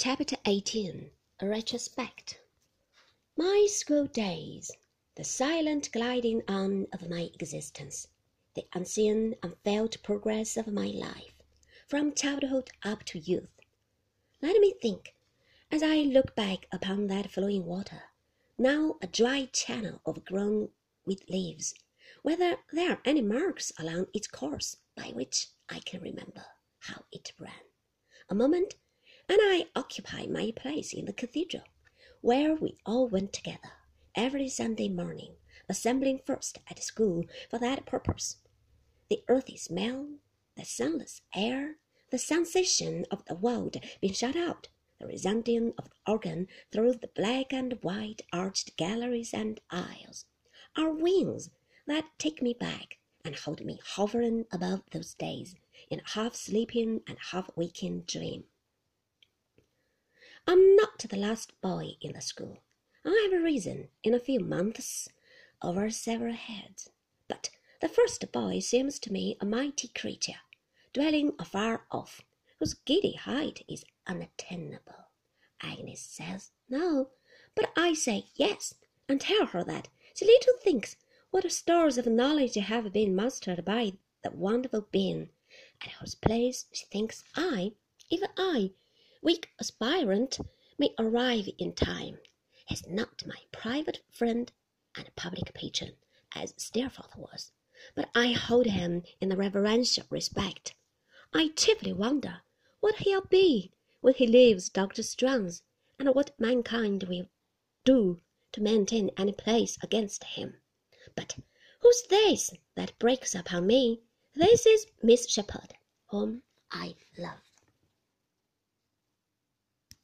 Chapter 18 A Retrospect My school days, the silent gliding on of my existence, the unseen, unfelt progress of my life, from childhood up to youth. Let me think, as I look back upon that flowing water, now a dry channel overgrown with leaves, whether there are any marks along its course by which I can remember how it ran. A moment and I occupy my place in the cathedral, where we all went together every Sunday morning, assembling first at school for that purpose. The earthy smell, the sunless air, the sensation of the world being shut out, the resounding of the organ through the black and white arched galleries and aisles, are wings that take me back and hold me hovering above those days in a half sleeping and half waking dream. I'm not the last boy in the school. I have risen in a few months over several heads, but the first boy seems to me a mighty creature, dwelling afar off, whose giddy height is unattainable. Agnes says no, but I say yes, and tell her that she little thinks what stores of knowledge have been mastered by the wonderful being, at whose place she thinks I, even I, weak aspirant may arrive in time, is not my private friend and public patron, as Steerforth was, but I hold him in a reverential respect. I chiefly wonder what he'll be when he leaves Dr. Strong's, and what mankind will do to maintain any place against him. But who's this that breaks upon me? This is Miss Shepherd, whom I love.